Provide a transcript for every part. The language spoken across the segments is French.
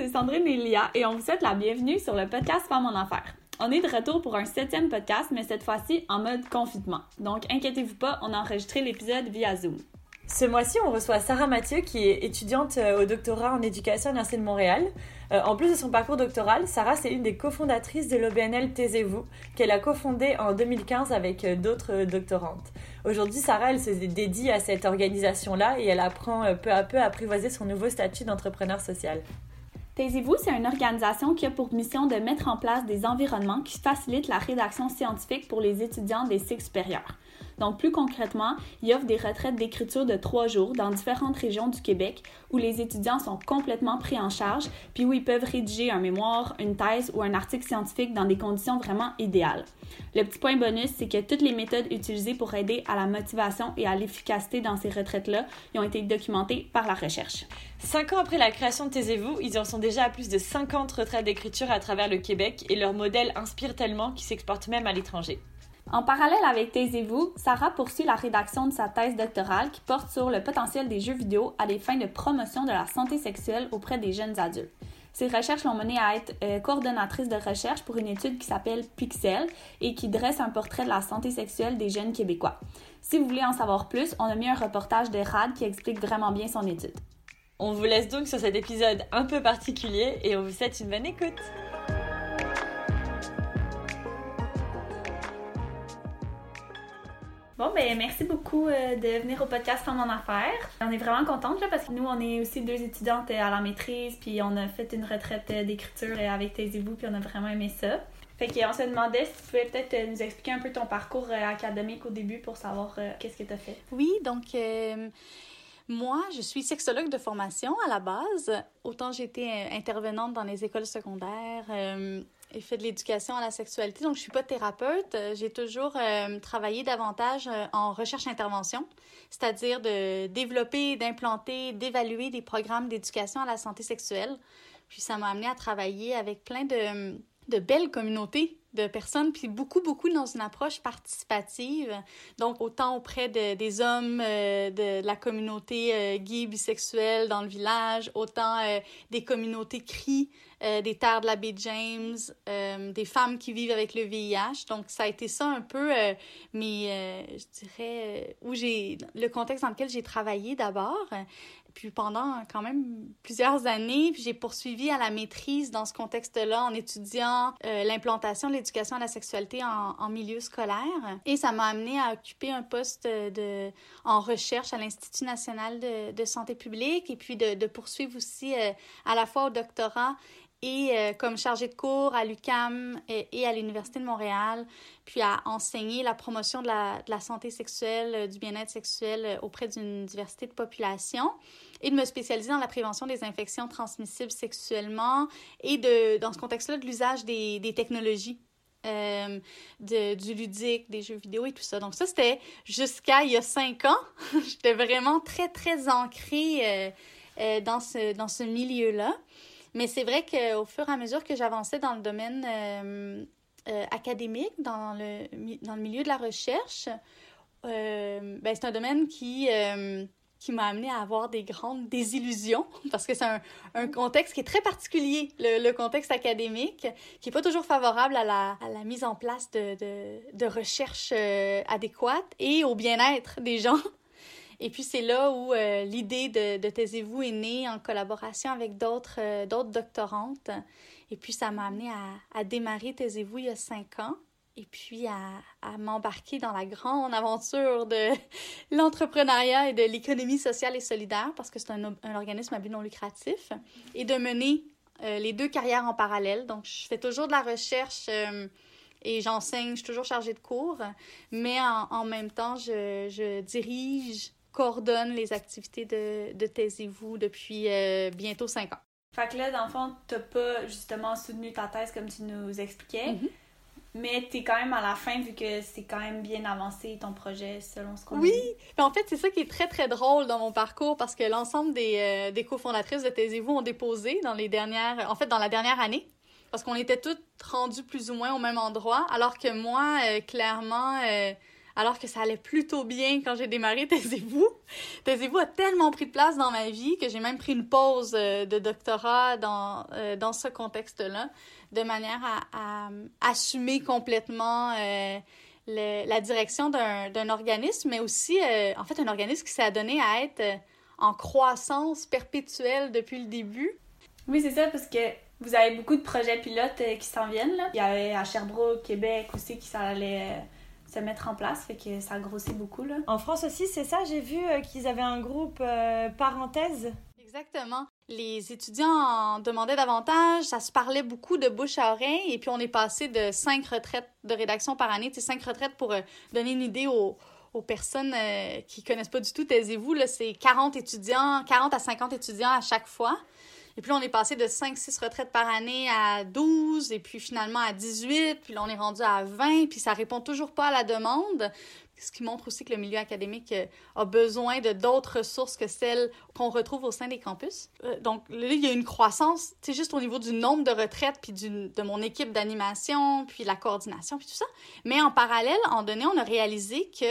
c'est Sandrine et et on vous souhaite la bienvenue sur le podcast Femmes en Affaires. On est de retour pour un septième podcast, mais cette fois-ci en mode confinement. Donc inquiétez-vous pas, on a enregistré l'épisode via Zoom. Ce mois-ci, on reçoit Sarah Mathieu, qui est étudiante euh, au doctorat en éducation à l'Université de Montréal. Euh, en plus de son parcours doctoral, Sarah, c'est une des cofondatrices de l'OBNL Taisez-vous, qu'elle a cofondée en 2015 avec euh, d'autres doctorantes. Aujourd'hui, Sarah, elle se dédie à cette organisation-là et elle apprend peu à peu à apprivoiser son nouveau statut d'entrepreneur social. Taisez-vous, c'est une organisation qui a pour mission de mettre en place des environnements qui facilitent la rédaction scientifique pour les étudiants des cycles supérieurs. Donc, plus concrètement, il offre des retraites d'écriture de trois jours dans différentes régions du Québec où les étudiants sont complètement pris en charge, puis où ils peuvent rédiger un mémoire, une thèse ou un article scientifique dans des conditions vraiment idéales. Le petit point bonus, c'est que toutes les méthodes utilisées pour aider à la motivation et à l'efficacité dans ces retraites-là ont été documentées par la recherche. Cinq ans après la création de Taisez-vous, ils en sont déjà à plus de 50 retraites d'écriture à travers le Québec et leur modèle inspire tellement qu'ils s'exportent même à l'étranger. En parallèle avec Taisez-vous, Sarah poursuit la rédaction de sa thèse doctorale qui porte sur le potentiel des jeux vidéo à des fins de promotion de la santé sexuelle auprès des jeunes adultes. Ses recherches l'ont menée à être euh, coordonnatrice de recherche pour une étude qui s'appelle Pixel et qui dresse un portrait de la santé sexuelle des jeunes Québécois. Si vous voulez en savoir plus, on a mis un reportage de RAD qui explique vraiment bien son étude. On vous laisse donc sur cet épisode un peu particulier et on vous souhaite une bonne écoute. Ben merci beaucoup euh, de venir au podcast Femmes en affaires. On est vraiment contente là, parce que nous, on est aussi deux étudiantes à la maîtrise, puis on a fait une retraite euh, d'écriture avec Taisez-vous, puis on a vraiment aimé ça. Fait qu'on se demandait si tu pouvais peut-être euh, nous expliquer un peu ton parcours académique au début pour savoir qu'est-ce que tu as fait. Oui, donc moi, je suis sexologue de formation à la base. Autant j'étais intervenante dans les écoles secondaires et fait de l'éducation à la sexualité. Donc, je suis pas thérapeute. J'ai toujours euh, travaillé davantage euh, en recherche-intervention, c'est-à-dire de développer, d'implanter, d'évaluer des programmes d'éducation à la santé sexuelle. Puis, ça m'a amené à travailler avec plein de, de belles communautés de personnes, puis beaucoup, beaucoup dans une approche participative. Donc, autant auprès de, des hommes euh, de, la communauté euh, gay, bisexuelle dans le village, autant des communautés CRI euh, des terres de la baie James, euh, des femmes qui vivent avec le VIH. Donc, ça a été ça un peu, euh, mais je dirais, où j'ai, le contexte dans lequel j'ai travaillé d'abord. Puis pendant quand même plusieurs années, j'ai poursuivi à la maîtrise dans ce contexte-là en étudiant l'implantation de l'éducation à la sexualité en, milieu scolaire. Et ça m'a amené à occuper un poste de, en recherche à l'Institut national de, santé publique et puis de poursuivre aussi à la fois au doctorat et euh, comme chargée de cours à l'UCAM et, à l'Université de Montréal, puis à enseigner la promotion de la, santé sexuelle, euh, du bien-être sexuel euh, auprès d'une diversité de population et de me spécialiser dans la prévention des infections transmissibles sexuellement et de, dans ce contexte-là, de l'usage des, technologies du ludique, des jeux vidéo et tout ça. Donc ça, c'était jusqu'à il y a cinq ans. J'étais vraiment très, très ancrée dans ce, dans ce milieu-là. Mais c'est vrai qu'au fur et à mesure que j'avançais dans le domaine euh, euh, académique, dans le, dans le milieu de la recherche, euh, ben, c'est un domaine qui, qui m'a amené à avoir des grandes désillusions, parce que c'est un, un, contexte qui est très particulier, le, le contexte académique, qui n'est pas toujours favorable à la, à la mise en place de, de, de recherche adéquate et au bien-être des gens. Et puis c'est là où euh, l'idée de, de Taisez-vous est née en collaboration avec d'autres euh, doctorantes. Et puis ça m'a amené à, démarrer Taisez-vous il y a cinq ans et puis à, m'embarquer dans la grande aventure de l'entrepreneuriat et de l'économie sociale et solidaire parce que c'est un, organisme à but non lucratif et de mener euh, les deux carrières en parallèle. Donc je fais toujours de la recherche et j'enseigne, je suis toujours chargée de cours, mais en, même temps, je dirige coordonne les activités de, de Taisez-vous depuis euh, bientôt cinq ans. Fait que là, dans le fond, t'as pas justement soutenu ta thèse comme tu nous expliquais, mm-hmm. mais t'es quand même à la fin vu que c'est quand même bien avancé ton projet selon ce qu'on Oui, mais en fait, c'est ça qui est très très drôle dans mon parcours parce que l'ensemble des, euh, des cofondatrices de Taisez-vous ont déposé dans les dernières, en fait, dans la dernière année. Parce qu'on était toutes rendues plus ou moins au même endroit, alors que moi, euh, clairement, alors que ça allait plutôt bien quand j'ai démarré Taisez-vous. Taisez-vous a tellement pris de place dans ma vie que j'ai même pris une pause euh, de doctorat dans, euh, dans ce contexte-là, de manière à, assumer complètement euh, la direction d'un organisme, mais aussi, en fait, un organisme qui s'est adonné à être en croissance perpétuelle depuis le début. Oui, c'est ça, parce que vous avez beaucoup de projets pilotes qui s'en viennent. Il y avait à Sherbrooke, Québec aussi, qui ça allait se mettre en place, fait que ça a grossi beaucoup. Là. En France aussi, c'est ça, j'ai vu euh, qu'ils avaient un groupe euh, parenthèse. Exactement. Les étudiants demandaient davantage, ça se parlait beaucoup de bouche à oreille, et puis on est passé de cinq retraites de rédaction par année, c'est cinq retraites pour euh, donner une idée aux, aux personnes qui connaissent pas du tout, taisez-vous, c'est 40 étudiants, 40 à 50 étudiants à chaque fois. Et puis on est passé de 5-6 retraites par année à 12, et puis finalement à 18, puis là, on est rendu à 20, puis ça répond toujours pas à la demande. Ce qui montre aussi que le milieu académique euh, a besoin de d'autres ressources que celles qu'on retrouve au sein des campus. Euh, donc là, il y a une croissance, c'est juste au niveau du nombre de retraites, puis de mon équipe d'animation, puis la coordination, puis tout ça. Mais en parallèle, en donné, on a réalisé que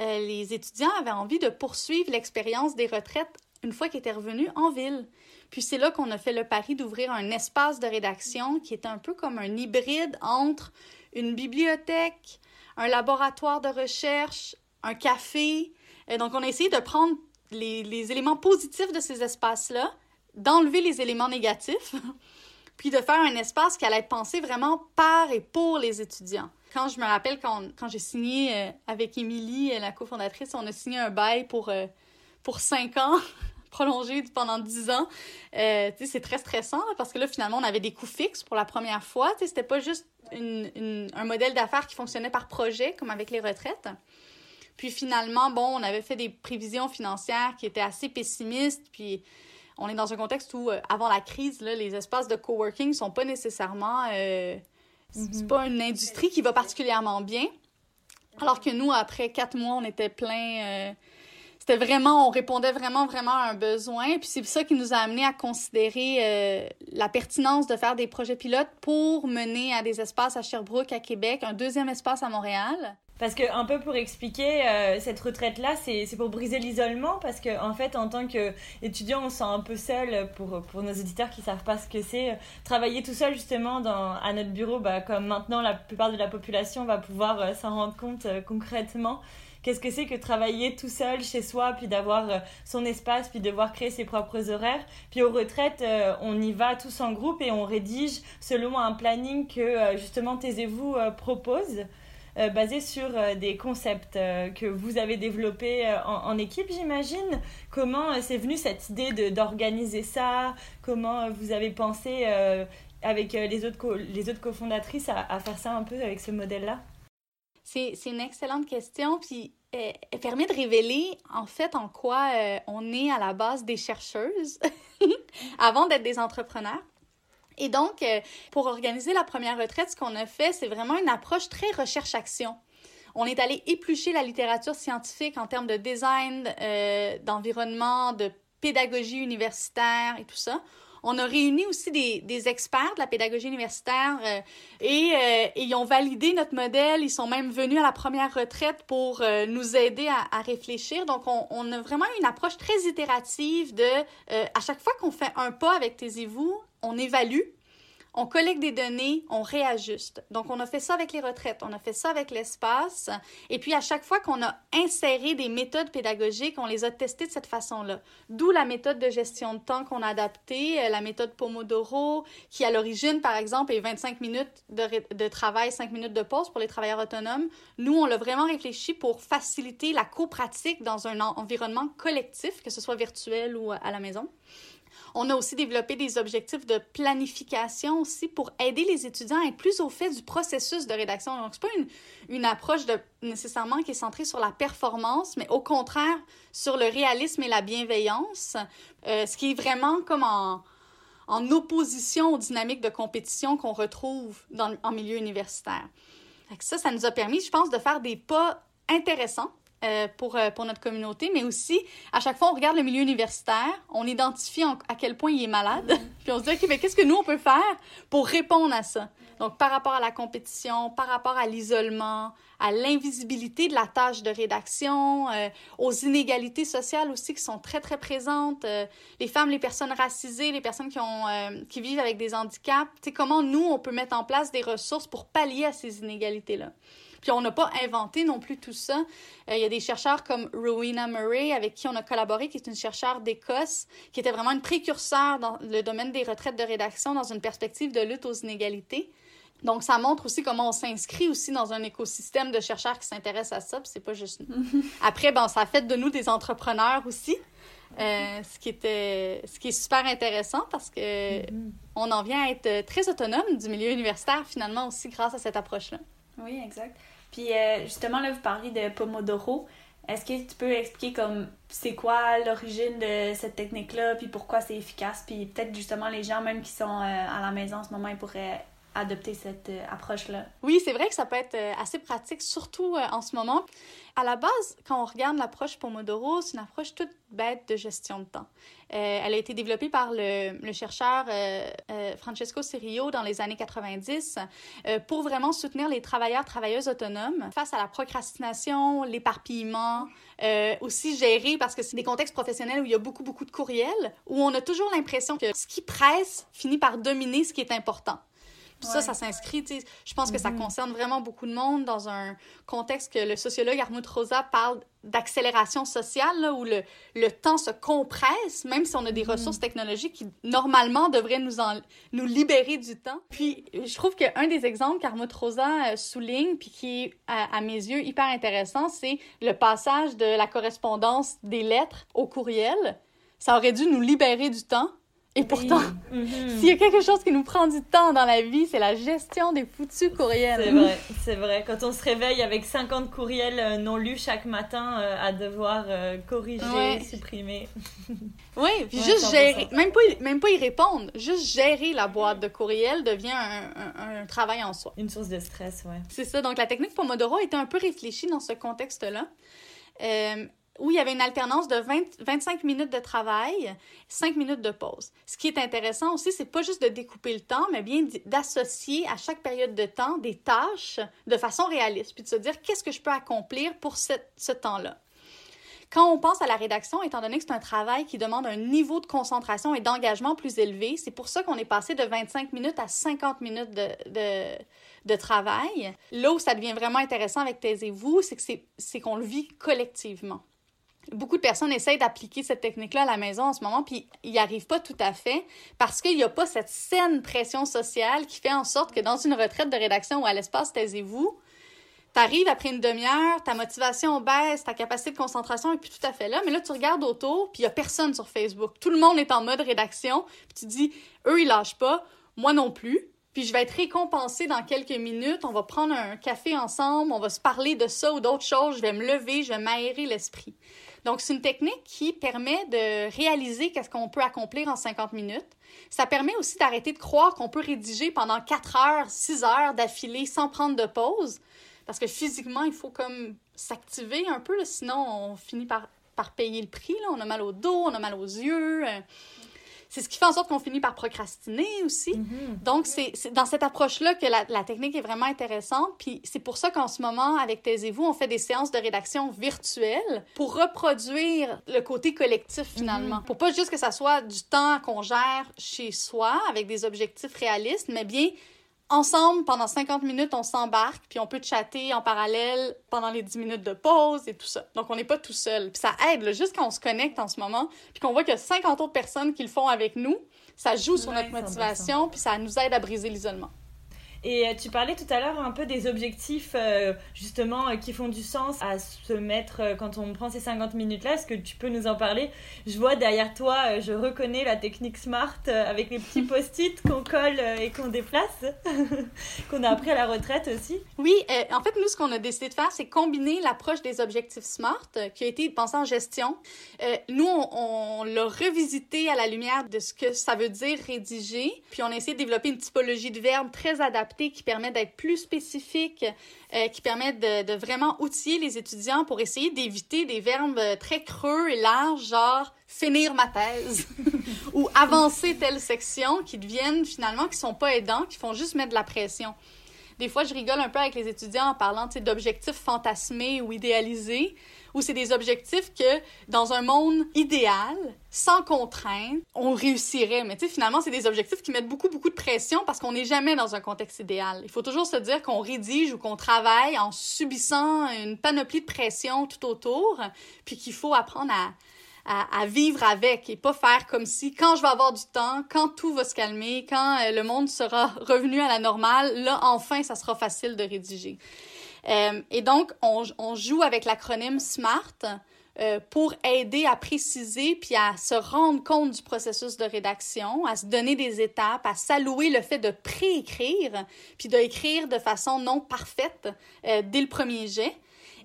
euh, les étudiants avaient envie de poursuivre l'expérience des retraites une fois qu'ils étaient revenus en ville. Puis c'est là qu'on a fait le pari d'ouvrir un espace de rédaction qui est un peu comme un hybride entre une bibliothèque, un laboratoire de recherche, un café. Et donc on a essayé de prendre les, éléments positifs de ces espaces-là, d'enlever les éléments négatifs, puis de faire un espace qui allait être pensé vraiment par et pour les étudiants. Quand je me rappelle, quand, j'ai signé euh, avec Émilie, la cofondatrice, on a signé un bail pour, euh, pour cinq ans prolongé pendant 10 ans. Euh, c'est très stressant parce que là, finalement, on avait des coûts fixes pour la première fois. C'était pas juste un modèle d'affaires qui fonctionnait par projet, comme avec les retraites. Puis finalement, bon, on avait fait des prévisions financières qui étaient assez pessimistes. Puis on est dans un contexte où, euh, avant la crise, là, les espaces de coworking sont pas nécessairement. Euh, c'est mm-hmm. pas une industrie qui va particulièrement bien. Alors que nous, après quatre mois, on était plein. C'était vraiment, on répondait vraiment, vraiment à un besoin. Puis c'est ça qui nous a amené à considérer euh, la pertinence de faire des projets pilotes pour mener à des espaces à Sherbrooke, à Québec, un deuxième espace à Montréal. Parce que, un peu pour expliquer, euh, cette retraite-là, c'est pour briser l'isolement, parce qu'en en fait, en tant qu'étudiant, on se sent un peu seul, pour, pour nos auditeurs qui savent pas ce que c'est, travailler tout seul, justement, dans, à notre bureau, bah, comme maintenant la plupart de la population va pouvoir euh, s'en rendre compte concrètement qu'est-ce que c'est que travailler tout seul chez soi, puis d'avoir euh, son espace, puis devoir créer ses propres horaires? Puis aux retraites, euh, on y va tous en groupe et on rédige selon un planning que euh, justement Taisez-vous propose. basé sur des concepts que vous avez développés en, équipe, j'imagine. Comment c'est venu cette idée d'organiser ça? Comment vous avez pensé avec les autres, les autres cofondatrices à, à faire ça un peu avec ce modèle-là? C'est, une excellente question, puis euh, elle permet de révéler en fait en quoi euh, on est à la base des chercheuses avant d'être des entrepreneurs. Et donc, euh, pour organiser la première retraite, ce qu'on a fait, c'est vraiment une approche très recherche-action. On est allé éplucher la littérature scientifique en termes de design, d'environnement, de pédagogie universitaire et tout ça. On a réuni aussi des, des experts de la pédagogie universitaire euh, et, euh, et, ils ont validé notre modèle. Ils sont même venus à la première retraite pour euh, nous aider à, réfléchir. Donc, on, on, a vraiment une approche très itérative de, à chaque fois qu'on fait un pas avec Taisez-vous, on évalue on collecte des données, on réajuste. Donc, on a fait ça avec les retraites, on a fait ça avec l'espace. Et puis, à chaque fois qu'on a inséré des méthodes pédagogiques, on les a testées de cette façon-là. D'où la méthode de gestion de temps qu'on a adaptée, euh, la méthode Pomodoro, qui à l'origine, par exemple, est 25 minutes de, travail, 5 minutes de pause pour les travailleurs autonomes. Nous, on l'a vraiment réfléchi pour faciliter la copratique dans un environnement collectif, que ce soit virtuel ou à la maison. On a aussi développé des objectifs de planification aussi pour aider les étudiants à être plus au fait du processus de rédaction. Donc, c'est pas une, une approche de, nécessairement qui est centrée sur la performance, mais au contraire sur le réalisme et la bienveillance, euh, ce qui est vraiment comme en, en opposition aux dynamiques de compétition qu'on retrouve dans, en milieu universitaire. Ça, ça nous a permis, je pense, de faire des pas intéressants euh, pour, euh, pour notre communauté, mais aussi, à chaque fois, on regarde le milieu universitaire, on identifie à quel point il est malade, puis on se dit, OK, mais qu'est-ce que nous, on peut faire pour répondre à ça? Donc, par rapport à la compétition, par rapport à l'isolement, à l'invisibilité de la tâche de rédaction, euh, aux inégalités sociales aussi qui sont très, très présentes, les femmes, les personnes racisées, les personnes qui, ont, qui vivent avec des handicaps, tu sais, comment nous, on peut mettre en place des ressources pour pallier à ces inégalités-là? Puis on n'a pas inventé non plus tout ça. Il y a des chercheurs comme Rowena Murray, avec qui on a collaboré, qui est une chercheure d'Écosse, qui était vraiment une précurseur dans le domaine des retraites de rédaction dans une perspective de lutte aux inégalités. Donc, ça montre aussi comment on s'inscrit aussi dans un écosystème de chercheurs qui s'intéressent à ça, puis c'est pas juste nous. Après, bon, ça fait de nous des entrepreneurs aussi, euh, ce, qui était, ce qui est super intéressant parce que mm-hmm. on en vient à être très autonome du milieu universitaire finalement aussi grâce à cette approche-là. Oui, exact. Puis euh, justement, là, vous parlez de Pomodoro. Est-ce que tu peux expliquer comme c'est quoi l'origine de cette technique-là, puis pourquoi c'est efficace, puis peut-être justement les gens même qui sont euh, à la maison en ce moment, ils pourraient adopter cette euh, approche-là. Oui, c'est vrai que ça peut être euh, assez pratique, surtout euh, en ce moment. À la base, quand on regarde l'approche Pomodoro, c'est une approche toute bête de gestion de temps. elle a été développée par le, chercheur Francesco Cirio dans les années 90 pour vraiment soutenir les travailleurs, travailleuses autonomes face à la procrastination, l'éparpillement, aussi gérer, parce que c'est des contextes professionnels où il y a beaucoup, beaucoup de courriels, où on a toujours l'impression que ce qui presse finit par dominer ce qui est important ça, ça s'inscrit, je pense que ça mm-hmm. concerne vraiment beaucoup de monde dans un contexte que le sociologue Armut Rosa parle d'accélération sociale, où le, le temps se compresse, même si on a des mm-hmm. ressources technologiques qui, normalement, devraient nous, en, nous libérer du temps. Puis, je trouve qu'un des exemples qu'Armut Rosa euh, souligne, puis qui est, à, à, mes yeux, hyper intéressant, c'est le passage de la correspondance des lettres au courriel. Ça aurait dû nous libérer du temps, et pourtant, mm-hmm. s'il y a quelque chose qui nous prend du temps dans la vie, c'est la gestion des foutus courriels. C'est vrai, c'est vrai. Quand on se réveille avec 50 courriels euh, non lus chaque matin euh, à devoir euh, corriger, supprimer. Oui, puis juste gérer, même pas, même pas y répondre, juste gérer la boîte de courriels devient un, un, travail en soi. Une source de stress, ouais. C'est ça. Donc la technique Pomodoro a été un peu réfléchie dans ce contexte-là. Euh, où il y avait une alternance de 20, 25 minutes de travail, 5 minutes de pause. Ce qui est intéressant aussi, c'est pas juste de découper le temps, mais bien d'associer à chaque période de temps des tâches de façon réaliste, puis de se dire qu'est-ce que je peux accomplir pour ce, temps-là? Quand on pense à la rédaction, étant donné que c'est un travail qui demande un niveau de concentration et d'engagement plus élevé, c'est pour ça qu'on est passé de 25 minutes à 50 minutes de, de, travail. Là où ça devient vraiment intéressant avec Taisez-vous, c'est qu'on le vit collectivement beaucoup de personnes essayent d'appliquer cette technique-là à la maison en ce moment, puis ils n'y arrivent pas tout à fait parce qu'il n'y a pas cette saine pression sociale qui fait en sorte que dans une retraite de rédaction ou à l'espace Taisez-vous, t'arrives après une demi-heure, ta motivation baisse, ta capacité de concentration est plus tout à fait là, mais là, tu regardes autour, puis il n'y a personne sur Facebook. Tout le monde est en mode rédaction, puis tu dis, eux, ils lâchent pas, moi non plus. Puis je vais être récompensée dans quelques minutes. On va prendre un café ensemble, on va se parler de ça ou d'autres choses. Je vais me lever, je vais m'aérer l'esprit. Donc, c'est une technique qui permet de réaliser qu'est-ce qu'on peut accomplir en 50 minutes. Ça permet aussi d'arrêter de croire qu'on peut rédiger pendant 4 heures, 6 heures d'affilée sans prendre de pause. Parce que physiquement, il faut comme s'activer un peu, sinon on finit par, payer le prix. On a mal au dos, on a mal aux yeux. C'est ce qui fait en sorte qu'on finit par procrastiner aussi. Mm-hmm. Donc, c'est dans cette approche-là que la, la, technique est vraiment intéressante. Puis c'est pour ça qu'en ce moment, avec Taisez-vous, on fait des séances de rédaction virtuelles pour reproduire le côté collectif finalement. Mm-hmm. Pour pas juste que ça soit du temps qu'on gère chez soi avec des objectifs réalistes, mais bien ensemble, pendant 50 minutes, on s'embarque, puis on peut chatter en parallèle pendant les 10 minutes de pause et tout ça. Donc, on n'est pas tout seul. Puis ça aide, juste quand on se connecte en ce moment, puis qu'on voit qu'il y a 50 autres personnes qui le font avec nous, ça joue sur notre motivation, puis ça nous aide à briser l'isolement. Et euh, tu parlais tout à l'heure un peu des objectifs euh, justement euh, qui font du sens à se mettre quand on prend ces 50 minutes-là. Est-ce que tu peux nous en parler? Je vois derrière toi, je reconnais la technique SMART avec les petits post-it qu'on colle et qu'on déplace, qu'on a appris à la retraite aussi. Oui, en fait, nous, ce qu'on a décidé de faire, c'est combiner l'approche des objectifs SMART qui a été pensée en gestion. nous, on, on l'a revisité à la lumière de ce que ça veut dire rédiger, puis on a essayé de développer une typologie de verbes très adaptée qui permet d'être plus spécifique, euh, qui permet de, de, vraiment outiller les étudiants pour essayer d'éviter des verbes très creux et larges, genre finir ma thèse ou avancer telle section, qui deviennent finalement, qui sont pas aidants, qui font juste mettre de la pression. Des fois, je rigole un peu avec les étudiants en parlant d'objectifs fantasmés ou idéalisés, où c'est des objectifs que, dans un monde idéal, sans contrainte, on réussirait. Mais tu sais, finalement, c'est des objectifs qui mettent beaucoup, beaucoup de pression parce qu'on n'est jamais dans un contexte idéal. Il faut toujours se dire qu'on rédige ou qu'on travaille en subissant une panoplie de pression tout autour, puis qu'il faut apprendre à, à, vivre avec et pas faire comme si quand je vais avoir du temps, quand tout va se calmer, quand euh, le monde sera revenu à la normale, là enfin ça sera facile de rédiger. Euh, et donc on, joue avec l'acronyme SMART euh, pour aider à préciser puis à se rendre compte du processus de rédaction, à se donner des étapes, à s'allouer le fait de préécrire puis d'écrire de façon non parfaite dès le premier jet.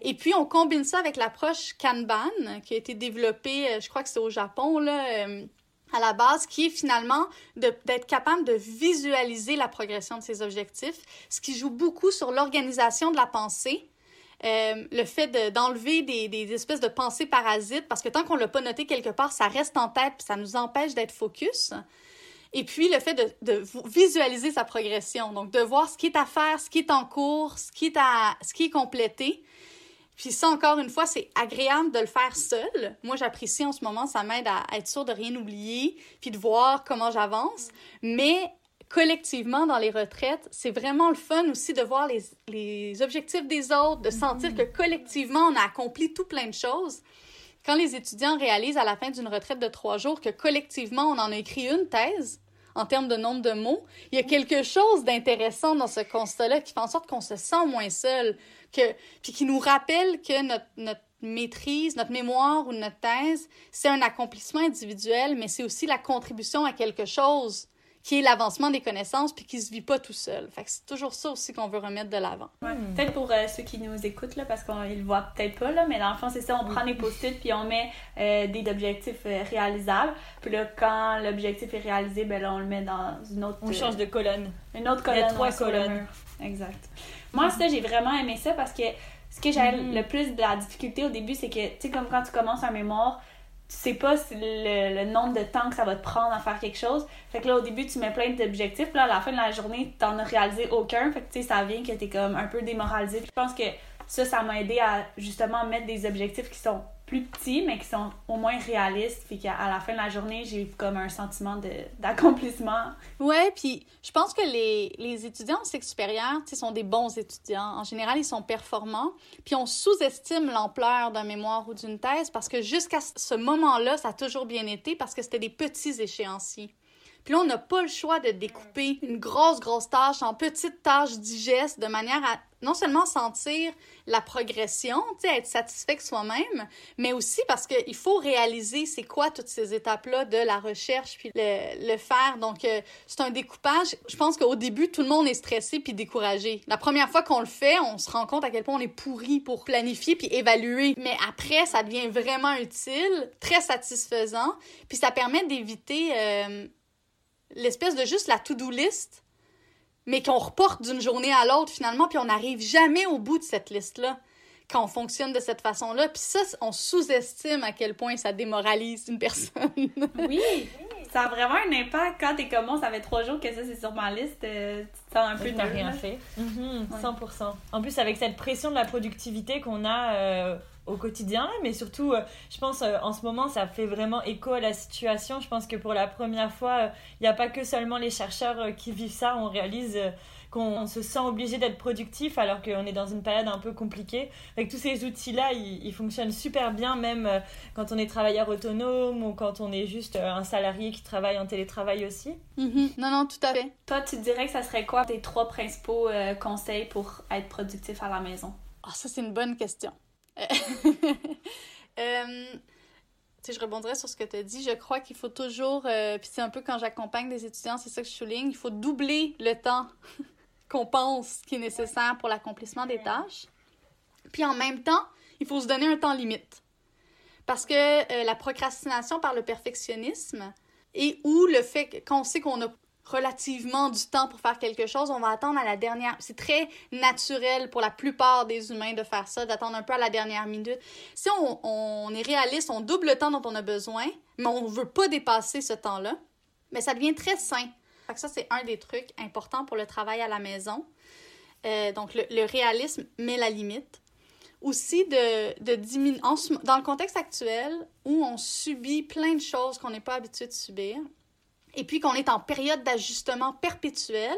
Et puis, on combine ça avec l'approche Kanban, qui a été développée, euh, je crois que c'est au Japon, là, euh, à la base, qui est finalement d'être capable de visualiser la progression de ses objectifs, ce qui joue beaucoup sur l'organisation de la pensée. Euh, le fait d'enlever des, espèces de pensées parasites, parce que tant qu'on ne l'a pas noté quelque part, ça reste en tête, ça nous empêche d'être focus. Et puis, le fait de, de, visualiser sa progression, donc de voir ce qui est à faire, ce qui est en cours, ce qui est, à, ce qui est complété, puis ça, encore une fois, c'est agréable de le faire seul. Moi, j'apprécie en ce moment, ça m'aide à être sûr de rien oublier, puis de voir comment j'avance. Mais collectivement, dans les retraites, c'est vraiment le fun aussi de voir les, les objectifs des autres, de sentir mm-hmm. que collectivement, on a accompli tout plein de choses. Quand les étudiants réalisent à la fin d'une retraite de trois jours que collectivement, on en a écrit une thèse, en termes de nombre de mots, il y a quelque chose d'intéressant dans ce constat-là qui fait en sorte qu'on se sent moins seul, que, puis qui nous rappelle que notre, notre maîtrise, notre mémoire ou notre thèse, c'est un accomplissement individuel, mais c'est aussi la contribution à quelque chose qui est l'avancement des connaissances puis qui se vit pas tout seul. Fait que c'est toujours ça aussi qu'on veut remettre de l'avant. Ouais. Peut-être pour euh, ceux qui nous écoutent là parce qu'ils le voient peut-être pas là, mais dans le fond c'est ça, on prend des post-it puis on met euh, des objectifs euh, réalisables. Puis là quand l'objectif est réalisé, ben là on le met dans une autre On change de colonne. Une autre colonne. Il y a trois colonnes. Exact. Moi ça j'ai vraiment aimé ça parce que ce que j'avais mm-hmm. le plus de la difficulté au début, c'est que, tu sais, comme quand tu commences un mémoire, tu sais pas le, le, nombre de temps que ça va te prendre à faire quelque chose. Fait que là, au début, tu mets plein d'objectifs. Puis là, à la fin de la journée, t'en as réalisé aucun. Fait que, tu sais, ça vient que t'es comme un peu démoralisé. je pense que ça, ça m'a aidé à justement mettre des objectifs qui sont plus petits, mais qui sont au moins réalistes. Puis qu'à la fin de la journée, j'ai comme un sentiment d'accomplissement. Ouais, puis je pense que les, les étudiants en cycle supérieur, sont des bons étudiants. En général, ils sont performants. Puis on sous-estime l'ampleur d'un mémoire ou d'une thèse parce que jusqu'à ce moment-là, ça a toujours bien été parce que c'était des petits échéanciers. Puis là, on n'a pas le choix de découper une grosse, grosse tâche en petites tâches digestes de manière à non seulement sentir la progression, être satisfait soi-même, mais aussi parce qu'il faut réaliser c'est quoi toutes ces étapes-là de la recherche puis le, le faire. Donc, euh, c'est un découpage. Je pense qu'au début, tout le monde est stressé puis découragé. La première fois qu'on le fait, on se rend compte à quel point on est pourri pour planifier puis évaluer. Mais après, ça devient vraiment utile, très satisfaisant, puis ça permet d'éviter euh, l'espèce de juste la to-do list, mais qu'on reporte d'une journée à l'autre finalement, puis on n'arrive jamais au bout de cette liste-là quand on fonctionne de cette façon-là. Puis ça, on sous-estime à quel point ça démoralise une personne. oui, ça a vraiment un impact quand t'es comme moi, ça fait trois jours que ça c'est sur ma liste, euh, tu te sens un peu de rien fait. 100%. Mm-hmm, en plus, avec cette pression de la productivité qu'on a euh, au quotidien, mais surtout, euh, je pense euh, en ce moment, ça fait vraiment écho à la situation. Je pense que pour la première fois, il euh, n'y a pas que seulement les chercheurs qui vivent ça. On réalise qu'on se sent obligé d'être productif alors qu'on est dans une période un peu compliquée. Avec tous ces outils-là, ils, fonctionnent super bien, même quand on est travailleur autonome ou quand on est juste un salarié qui travaille en télétravail aussi. Mm-hmm. Non, non, tout à fait. Toi, tu dirais que ça serait quoi tes trois principaux conseils pour être productif à la maison? Ah, ça, c'est une bonne question. Euh, je rebondirais sur ce que tu as dit. Je crois qu'il faut toujours, euh, puis c'est un peu quand j'accompagne des étudiants, c'est ça que je souligne, il faut doubler le temps qu'on pense qui est nécessaire pour l'accomplissement des tâches. Puis en même temps, il faut se donner un temps limite. Parce que euh, la procrastination par le perfectionnisme et ou le fait qu'on sait qu'on a relativement du temps pour faire quelque chose, on va attendre à la dernière. C'est très naturel pour la plupart des humains de faire ça, d'attendre un peu à la dernière minute. Si on, est réaliste, on double le temps dont on a besoin, mais on ne veut pas dépasser ce temps-là, mais ça devient très sain. ça, c'est un des trucs importants pour le travail à la maison. Euh, donc, le, le, réalisme met la limite. Aussi, de, de diminuer. Dans le contexte actuel, où on subit plein de choses qu'on n'est pas habitué de subir, et puis qu'on est en période d'ajustement perpétuel,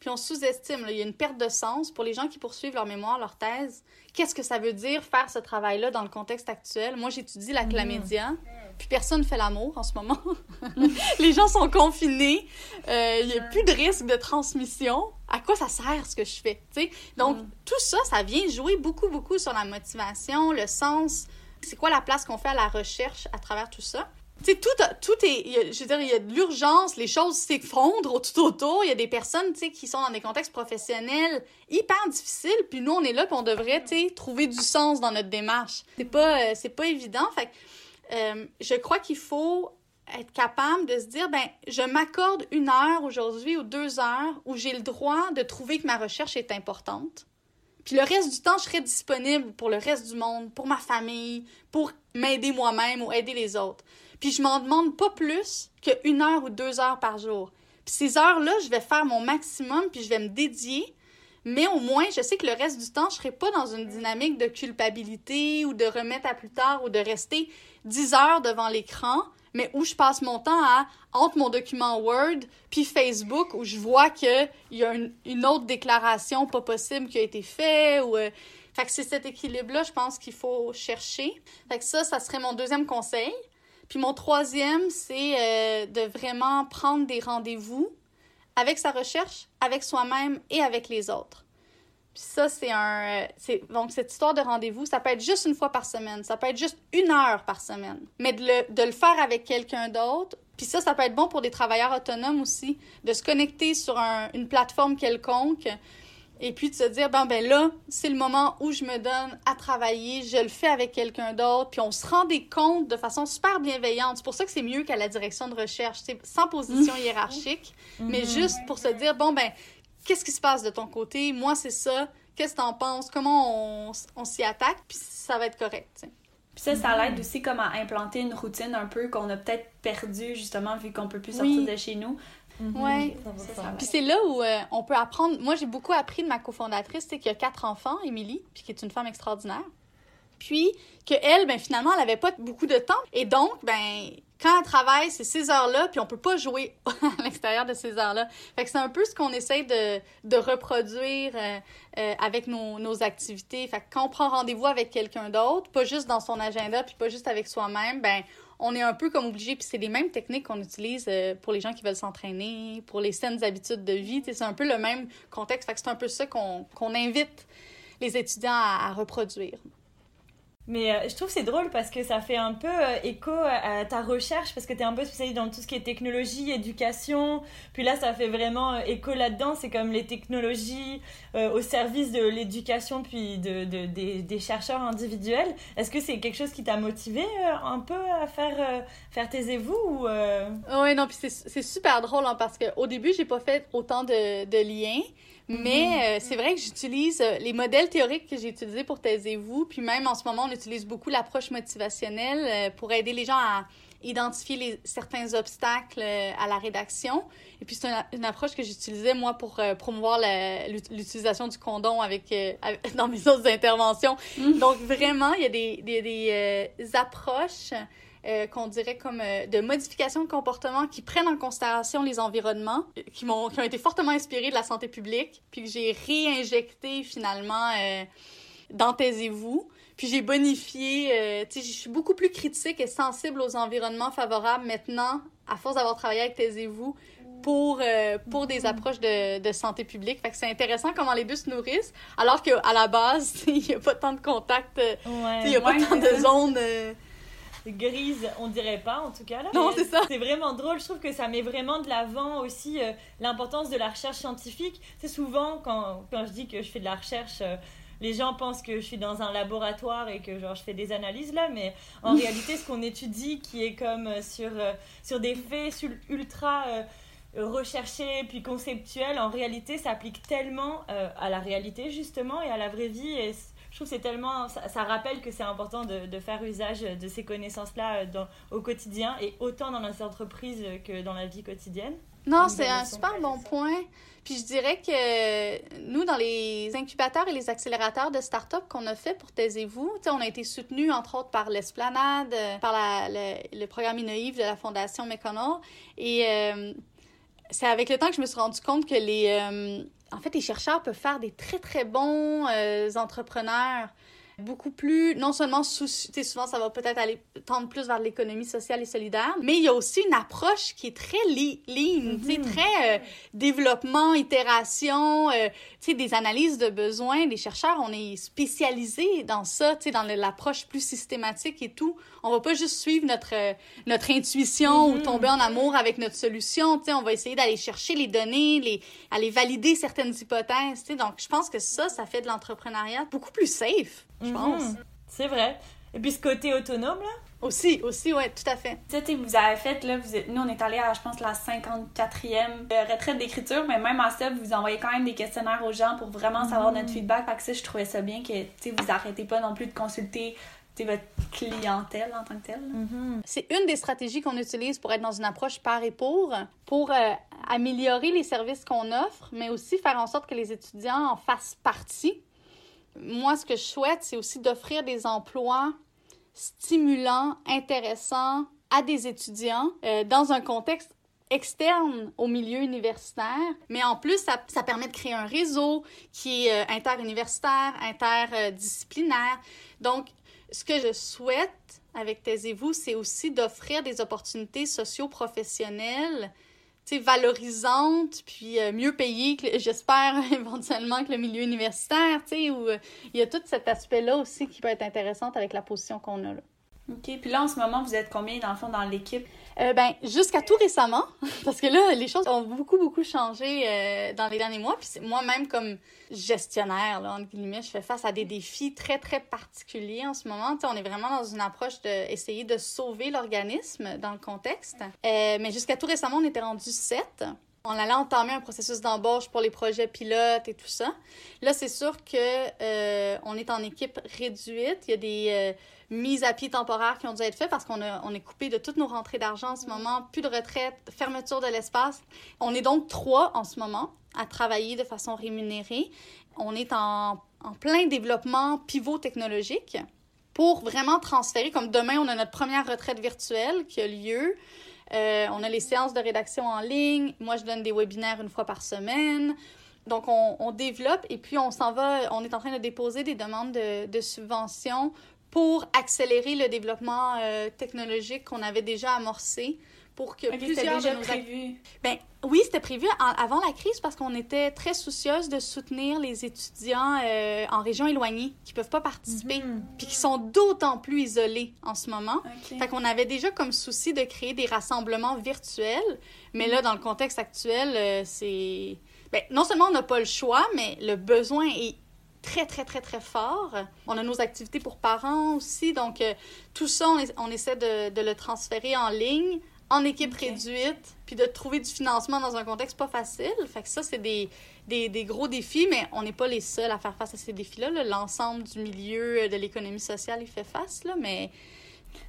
puis on sous-estime, il y a une perte de sens pour les gens qui poursuivent leur mémoire, leur thèse. Qu'est-ce que ça veut dire faire ce travail-là dans le contexte actuel? Moi, j'étudie la chlamydia, puis personne ne fait l'amour en ce moment. les gens sont confinés, euh, il n'y a plus de risque de transmission. À quoi ça sert ce que je fais? sais? Donc, mm. tout ça, ça vient jouer beaucoup, beaucoup sur la motivation, le sens. C'est quoi la place qu'on fait à la recherche à travers tout ça? Tu sais, tout, tout est. je veux dire, il y a de l'urgence, les choses s'effondrent tout autour. Il y a des personnes, tu qui sont dans des contextes professionnels hyper difficiles. Puis nous, on est là, puis on devrait, tu trouver du sens dans notre démarche. C'est pas, euh, pas évident. Fait euh, je crois qu'il faut être capable de se dire, ben, je m'accorde une heure aujourd'hui ou deux heures où j'ai le droit de trouver que ma recherche est importante. Puis le reste du temps, je serai disponible pour le reste du monde, pour ma famille, pour m'aider moi-même ou aider les autres. Puis je m'en demande pas plus qu'une heure ou deux heures par jour. Puis ces heures-là, je vais faire mon maximum, puis je vais me dédier. Mais au moins, je sais que le reste du temps, je serai pas dans une dynamique de culpabilité ou de remettre à plus tard ou de rester dix heures devant l'écran, mais où je passe mon temps à, entre mon document Word puis Facebook, où je vois qu'il y a une, autre déclaration pas possible qui a été faite. Ou, euh, Fait que c'est cet équilibre-là, je pense qu'il faut chercher. Fait que ça, ça serait mon deuxième conseil. Puis mon troisième, c'est euh, de vraiment prendre des rendez-vous avec sa recherche, avec soi-même et avec les autres. Puis ça, c'est un. Euh, donc, cette histoire de rendez-vous, ça peut être juste une fois par semaine, ça peut être juste une heure par semaine. Mais de le, de le faire avec quelqu'un d'autre, puis ça, ça peut être bon pour des travailleurs autonomes aussi, de se connecter sur une plateforme quelconque, et puis de se dire, ben, ben là, c'est le moment où je me donne à travailler, je le fais avec quelqu'un d'autre, puis on se rend des comptes de façon super bienveillante. C'est pour ça que c'est mieux qu'à la direction de recherche, c'est sans position mmh. hiérarchique, mais mmh. juste pour se dire, bon, ben, qu'est-ce qui se passe de ton côté? Moi, c'est ça. Qu'est-ce que t'en penses? Comment on, on s'y attaque? Puis ça va être correct, Puis ça, ça l'aide aussi comme à implanter une routine un peu qu'on a peut-être perdue, justement, vu qu'on peut plus sortir de chez nous. Mhm. Oui, Puis c'est là où euh, on peut apprendre. Moi, j'ai beaucoup appris de ma cofondatrice, c'est qu'il y a quatre enfants, Émilie, puis qui est une femme extraordinaire. Puis que elle, ben finalement, elle avait pas beaucoup de temps. Et donc, ben quand elle travaille, c'est ces heures-là, puis on peut pas jouer à l'extérieur de ces heures-là. Fait que c'est un peu ce qu'on essaie de, de reproduire euh, euh, avec nos, nos, activités. Fait que quand on prend rendez-vous avec quelqu'un d'autre, pas juste dans son agenda, puis pas juste avec soi-même, ben on est un peu comme obligé, puis c'est les mêmes techniques qu'on utilise euh, pour les gens qui veulent s'entraîner, pour les saines habitudes de vie. C'est un peu le même contexte. C'est un peu ça qu'on invite les étudiants à reproduire. Mais euh, je trouve c'est drôle parce que ça fait un peu euh, écho à, ta recherche parce que tu es un peu spécialisé dans tout ce qui est technologie, éducation. Puis là, ça fait vraiment euh, écho là-dedans. C'est comme les technologies au service de l'éducation puis de des, des, chercheurs individuels. Est-ce que c'est quelque chose qui t'a motivé un peu à faire, faire taisez-vous ou Oui, non, puis c'est super drôle hein, parce qu'au début, j'ai pas fait autant de, de liens. Mais mhm. euh, c'est vrai que j'utilise euh, les modèles théoriques que j'ai utilisés pour Taisez-vous, puis même en ce moment, on utilise beaucoup l'approche motivationnelle euh, pour aider les gens à identifier les, certains obstacles à la rédaction. Et puis c'est une, approche que j'utilisais moi pour promouvoir l'utilisation du condom avec, dans mes autres interventions. Mhm. Donc vraiment, il y a des, des, des approches euh, qu'on dirait comme euh, de modifications de comportement qui prennent en considération les environnements, euh, qui, m'ont, qui ont été fortement inspirés de la santé publique, puis que j'ai réinjecté finalement dans Taisez-vous. Puis j'ai bonifié, tu sais, je suis beaucoup plus critique et sensible aux environnements favorables maintenant, à force d'avoir travaillé avec Taisez-vous, pour, pour des approches de, de, santé publique. Fait que c'est intéressant comment les deux se nourrissent, alors qu'à la base, il n'y a pas tant de contact, il n'y a pas tant de zones grise, on dirait pas en tout cas. Là. Non, c'est ça. C'est vraiment drôle. Je trouve que ça met vraiment de l'avant aussi euh, l'importance de la recherche scientifique. C'est souvent quand, quand je dis que je fais de la recherche. Euh, les gens pensent que je suis dans un laboratoire et que genre je fais des analyses là, mais en réalité, ce qu'on étudie, qui est comme euh, sur, sur des faits ultra recherché puis conceptuel, en réalité, s'applique tellement à la réalité justement et à la vraie vie. Et je trouve que c'est tellement. Ça, rappelle que c'est important de, de, faire usage de ces connaissances-là au quotidien et autant dans les entreprises que dans la vie quotidienne. Non, c'est un super bon point. Puis je dirais que nous, dans les incubateurs et les accélérateurs de start-up qu'on a fait pour Taisez-vous, on a été soutenus entre autres par l'Esplanade, euh, par la, le, programme Innoïve de la Fondation McConnell. Et euh, c'est avec le temps que je me suis rendu compte que les, euh, en fait, les chercheurs peuvent faire des très, très bons entrepreneurs beaucoup plus, non seulement souvent ça va peut-être aller tendre plus vers l'économie sociale et solidaire, mais il y a aussi une approche qui est très lean, mm-hmm. très euh, développement, itération, euh, tu sais, des analyses de besoins. Les chercheurs, on est spécialisés dans ça, tu sais, dans l'approche plus systématique et tout. On va pas juste suivre notre, euh, notre intuition ou mm-hmm. tomber en amour avec notre solution, tu sais, on va essayer d'aller chercher les données, les, aller valider certaines hypothèses, tu sais. Donc, je pense que ça, ça fait de l'entrepreneuriat beaucoup plus safe je pense. Mhm. C'est vrai. Et puis ce côté autonome, là? Aussi, aussi, ouais, tout à fait. Tu sais, vous avez fait, là, vous êtes, nous, on est allé à, je pense, la 54e euh, retraite d'écriture, mais même à ça, vous envoyez quand même des questionnaires aux gens pour vraiment savoir notre mhm. feedback. Fait que ça, je trouvais ça bien que, tu sais, vous arrêtez pas non plus de consulter votre clientèle en tant que telle. Mhm. C'est une des stratégies qu'on utilise pour être dans une approche par et pour, pour euh, améliorer les services qu'on offre, mais aussi faire en sorte que les étudiants en fassent partie moi, ce que je souhaite, c'est aussi d'offrir des emplois stimulants, intéressants à des étudiants euh, dans un contexte externe au milieu universitaire, mais en plus, ça, ça permet de créer un réseau qui est euh, interuniversitaire, interdisciplinaire. Donc, ce que je souhaite avec Taisez-vous, c'est aussi d'offrir des opportunités socio-professionnelles valorisante, puis euh, mieux payée, j'espère éventuellement que le milieu universitaire, tu sais, où euh, il y a tout cet aspect-là aussi qui peut être intéressant avec la position qu'on a là. OK. Puis là, en ce moment, vous êtes combien, dans le fond, dans l'équipe? Euh, ben, jusqu'à tout récemment, parce que là, les choses ont beaucoup, beaucoup changé euh, dans les derniers mois. Puis moi-même, comme gestionnaire, là, entre guillemets, je fais face à des défis très, très particuliers en ce moment. on est vraiment dans une approche d'essayer de, de sauver l'organisme dans le contexte. Euh, mais jusqu'à tout récemment, on était rendu sept. On allait entamer un processus d'embauche pour les projets pilotes et tout ça. Là, c'est sûr que euh, on est en équipe réduite. Il y a des mises à pied temporaires qui ont dû être faites parce qu'on on est coupé de toutes nos rentrées d'argent en ce moment, plus de retraite, fermeture de l'espace. On est donc trois en ce moment à travailler de façon rémunérée. On est en, en plein développement pivot technologique pour vraiment transférer, comme demain, on a notre première retraite virtuelle qui a lieu. Euh, on a les séances de rédaction en ligne. Moi, je donne des webinaires une fois par semaine. Donc, on, développe et puis on s'en va, on est en train de déposer des demandes de, subventions pour accélérer le développement euh, technologique qu'on avait déjà amorcé pour que plusieurs déjà prévu. Ben oui, c'était prévu avant la crise parce qu'on était très soucieuse de soutenir les étudiants euh, en région éloignée qui peuvent pas participer mhm. puis qui sont d'autant plus isolés en ce moment. Fait qu'on avait déjà comme souci de créer des rassemblements virtuels, mais là dans le contexte actuel, euh, c'est ben, non seulement on n'a pas le choix, mais le besoin est très, très, très, très fort. On a nos activités pour parents aussi. Donc, euh, tout ça, on, essaie de, de, le transférer en ligne en équipe réduite, puis de trouver du financement dans un contexte pas facile. Fait que ça, c'est des, des, des, gros défis, mais on n'est pas les seuls à faire face à ces défis-là. L'ensemble du milieu de l'économie sociale y fait face, là, mais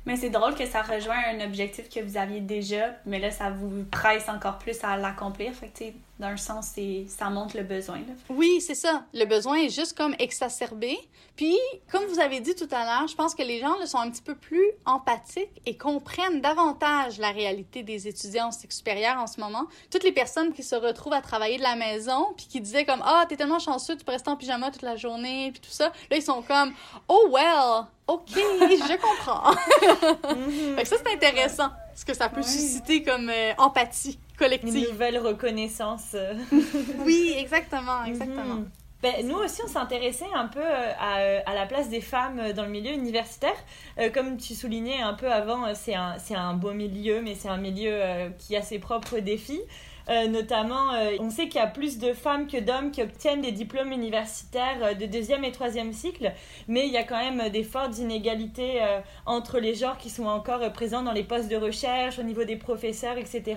mais c'est drôle que ça rejoint un objectif que vous aviez déjà, mais là, ça vous presse encore plus à l'accomplir. Fait que, d'un sens, ça montre le besoin. Oui, c'est ça. Le besoin est juste comme exacerbé. Puis, comme vous avez dit tout à l'heure, je pense que les gens le sont un petit peu plus empathiques et comprennent davantage la réalité des étudiants en cycle supérieur en ce moment. Toutes les personnes qui se retrouvent à travailler de la maison, puis qui disaient comme « Ah, oh, t'es tellement chanceux, tu peux rester en pyjama toute la journée, puis tout ça. » Là, ils sont comme « Oh well! » OK, je comprends. fait que ça, c'est intéressant, ce que ça peut susciter comme euh, empathie collective. Une nouvelle reconnaissance. oui, exactement, exactement. Mhm. Ben, nous aussi, on s'intéressait un peu euh, à, euh, à, la place des femmes dans le milieu universitaire. Euh, comme tu soulignais un peu avant, c'est un, un beau milieu, mais c'est un milieu qui a ses propres défis. Euh, notamment, on sait qu'il y a plus de femmes que d'hommes qui obtiennent des diplômes universitaires de deuxième et troisième cycle, mais il y a quand même des fortes inégalités entre les genres qui sont encore présents dans les postes de recherche, au niveau des professeurs, etc.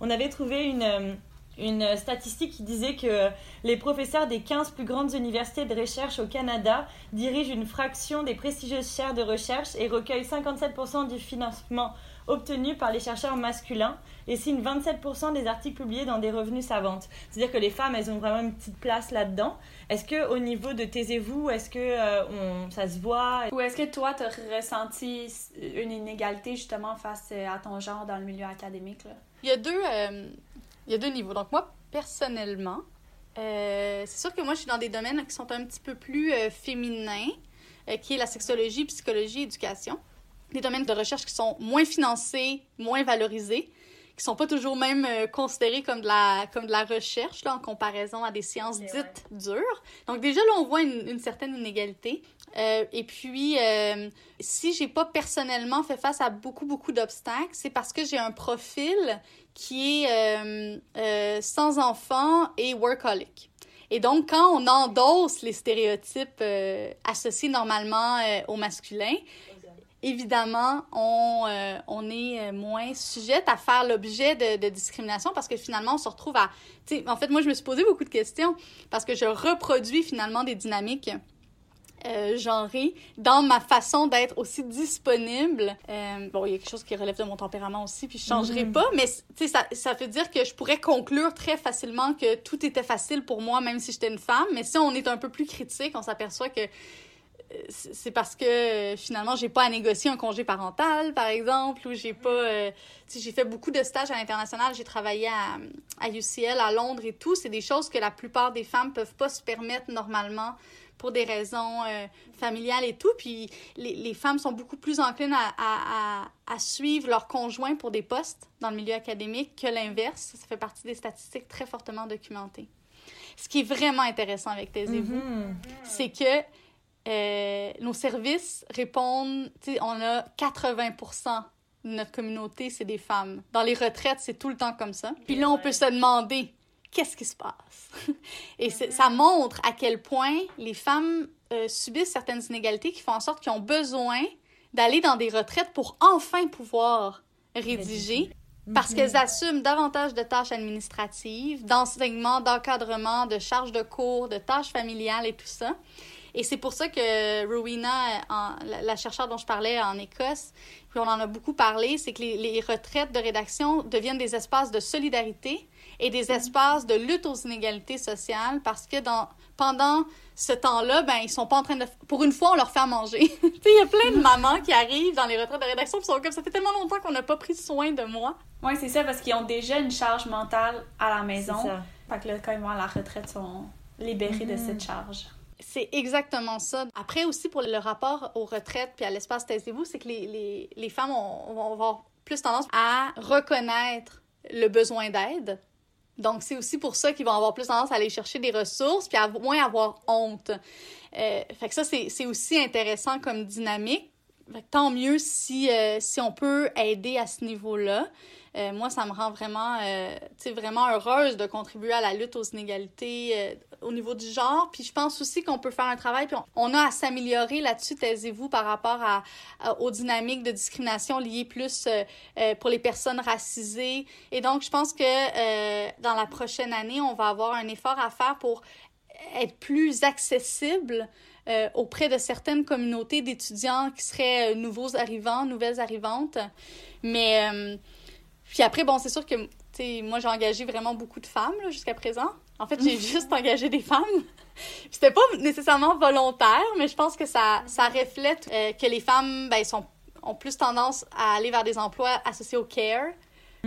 On avait trouvé une une statistique qui disait que les professeurs des 15 plus grandes universités de recherche au Canada dirigent une fraction des prestigieuses chaires de recherche et recueillent 57% du financement obtenu par les chercheurs masculins et signent 27% des articles publiés dans des revenus savantes. C'est-à-dire que les femmes, elles ont vraiment une petite place là-dedans. Est-ce que au niveau de Taisez-vous, est-ce que euh, on, ça se voit? Ou est-ce que toi, tu as ressenti une inégalité justement face à ton genre dans le milieu académique là? Il y a deux, euh, il y a deux niveaux. Donc, moi, personnellement, euh, c'est sûr que moi, je suis dans des domaines qui sont un petit peu plus euh, féminins, euh, qui est la sexologie, psychologie, éducation. Des domaines de recherche qui sont moins financés, moins valorisés, qui sont pas toujours même considérés comme de la, comme de la recherche, là, en comparaison à des sciences dites dures. Donc, déjà, là, on voit une, une certaine inégalité. Euh, et puis, euh, si j'ai pas personnellement fait face à beaucoup, beaucoup d'obstacles, c'est parce que j'ai un profil qui est euh, euh, sans enfant et workaholic. Et donc, quand on endosse les stéréotypes euh, associés normalement au masculin, évidemment, on, on est moins sujette à faire l'objet de, de, discrimination parce que finalement, on se retrouve à... En fait, moi, je me suis posé beaucoup de questions parce que je reproduis finalement des dynamiques euh, genrée dans ma façon d'être aussi disponible. Euh, bon, il y a quelque chose qui relève de mon tempérament aussi, puis je changerai mm-hmm. pas, mais ça, ça veut dire que je pourrais conclure très facilement que tout était facile pour moi, même si j'étais une femme. Mais si on est un peu plus critique, on s'aperçoit que euh, c'est parce que finalement j'ai pas à négocier un congé parental par exemple ou j'ai pas euh, j'ai fait beaucoup de stages à l'international j'ai travaillé à, à UCL à Londres et tout c'est des choses que la plupart des femmes peuvent pas se permettre normalement pour des raisons euh, familiales et tout. Puis les, les, femmes sont beaucoup plus enclines à, à, à, suivre leur conjoint pour des postes dans le milieu académique que l'inverse. Ça fait partie des statistiques très fortement documentées. Ce qui est vraiment intéressant avec Taisez-vous, mm-hmm. c'est que euh, nos services répondent, on a 80% de notre communauté, c'est des femmes. Dans les retraites, c'est tout le temps comme ça. Puis là, on peut se demander, qu'est-ce qui se passe? Et ça montre à quel point les femmes euh, subissent certaines inégalités qui font en sorte qu'ils ont besoin d'aller dans des retraites pour enfin pouvoir rédiger parce mhm. qu'elles assument davantage de tâches administratives, d'enseignement, d'encadrement, de charges de cours, de tâches familiales et tout ça. Et c'est pour ça que Rowena, la chercheure dont je parlais en Écosse, puis on en a beaucoup parlé, c'est que les, les, retraites de rédaction deviennent des espaces de solidarité et des espaces de lutte aux inégalités sociales parce que dans, pendant ce temps-là, ben, ils sont pas en train de. Pour une fois, on leur fait à manger. il y a plein de mamans qui arrivent dans les retraites de rédaction qui sont comme ça fait tellement longtemps qu'on n'a pas pris soin de moi. Oui, c'est ça, parce qu'ils ont déjà une charge mentale à la maison. Ça. Fait que là, quand ils vont à la retraite, ils sont libérés de cette mm-hmm. charge. C'est exactement ça. Après aussi, pour le rapport aux retraites puis à l'espace taisez-vous, c'est que les, les, les femmes ont, vont avoir plus tendance à reconnaître le besoin d'aide donc, c'est aussi pour ça qu'ils vont avoir plus tendance à aller chercher des ressources puis à moins avoir honte. Euh, fait que ça, c'est aussi intéressant comme dynamique. Tant mieux si, euh, si on peut aider à ce niveau-là. Euh, moi, ça me rend vraiment, euh, vraiment heureuse de contribuer à la lutte aux inégalités au niveau du genre. Puis je pense aussi qu'on peut faire un travail, puis on, a à s'améliorer là-dessus, taisez-vous, par rapport à, aux dynamiques de discrimination liées plus pour les personnes racisées. Et donc, je pense que dans la prochaine année, on va avoir un effort à faire pour être plus accessible euh, auprès de certaines communautés d'étudiants qui seraient nouveaux arrivants, nouvelles arrivantes. Mais puis après, bon, c'est sûr que, moi, j'ai engagé vraiment beaucoup de femmes jusqu'à présent. En fait, j'ai juste engagé des femmes. C'était pas nécessairement volontaire, mais je pense que ça, ça reflète euh, que les femmes, ben, sont, ont plus tendance à aller vers des emplois associés au care,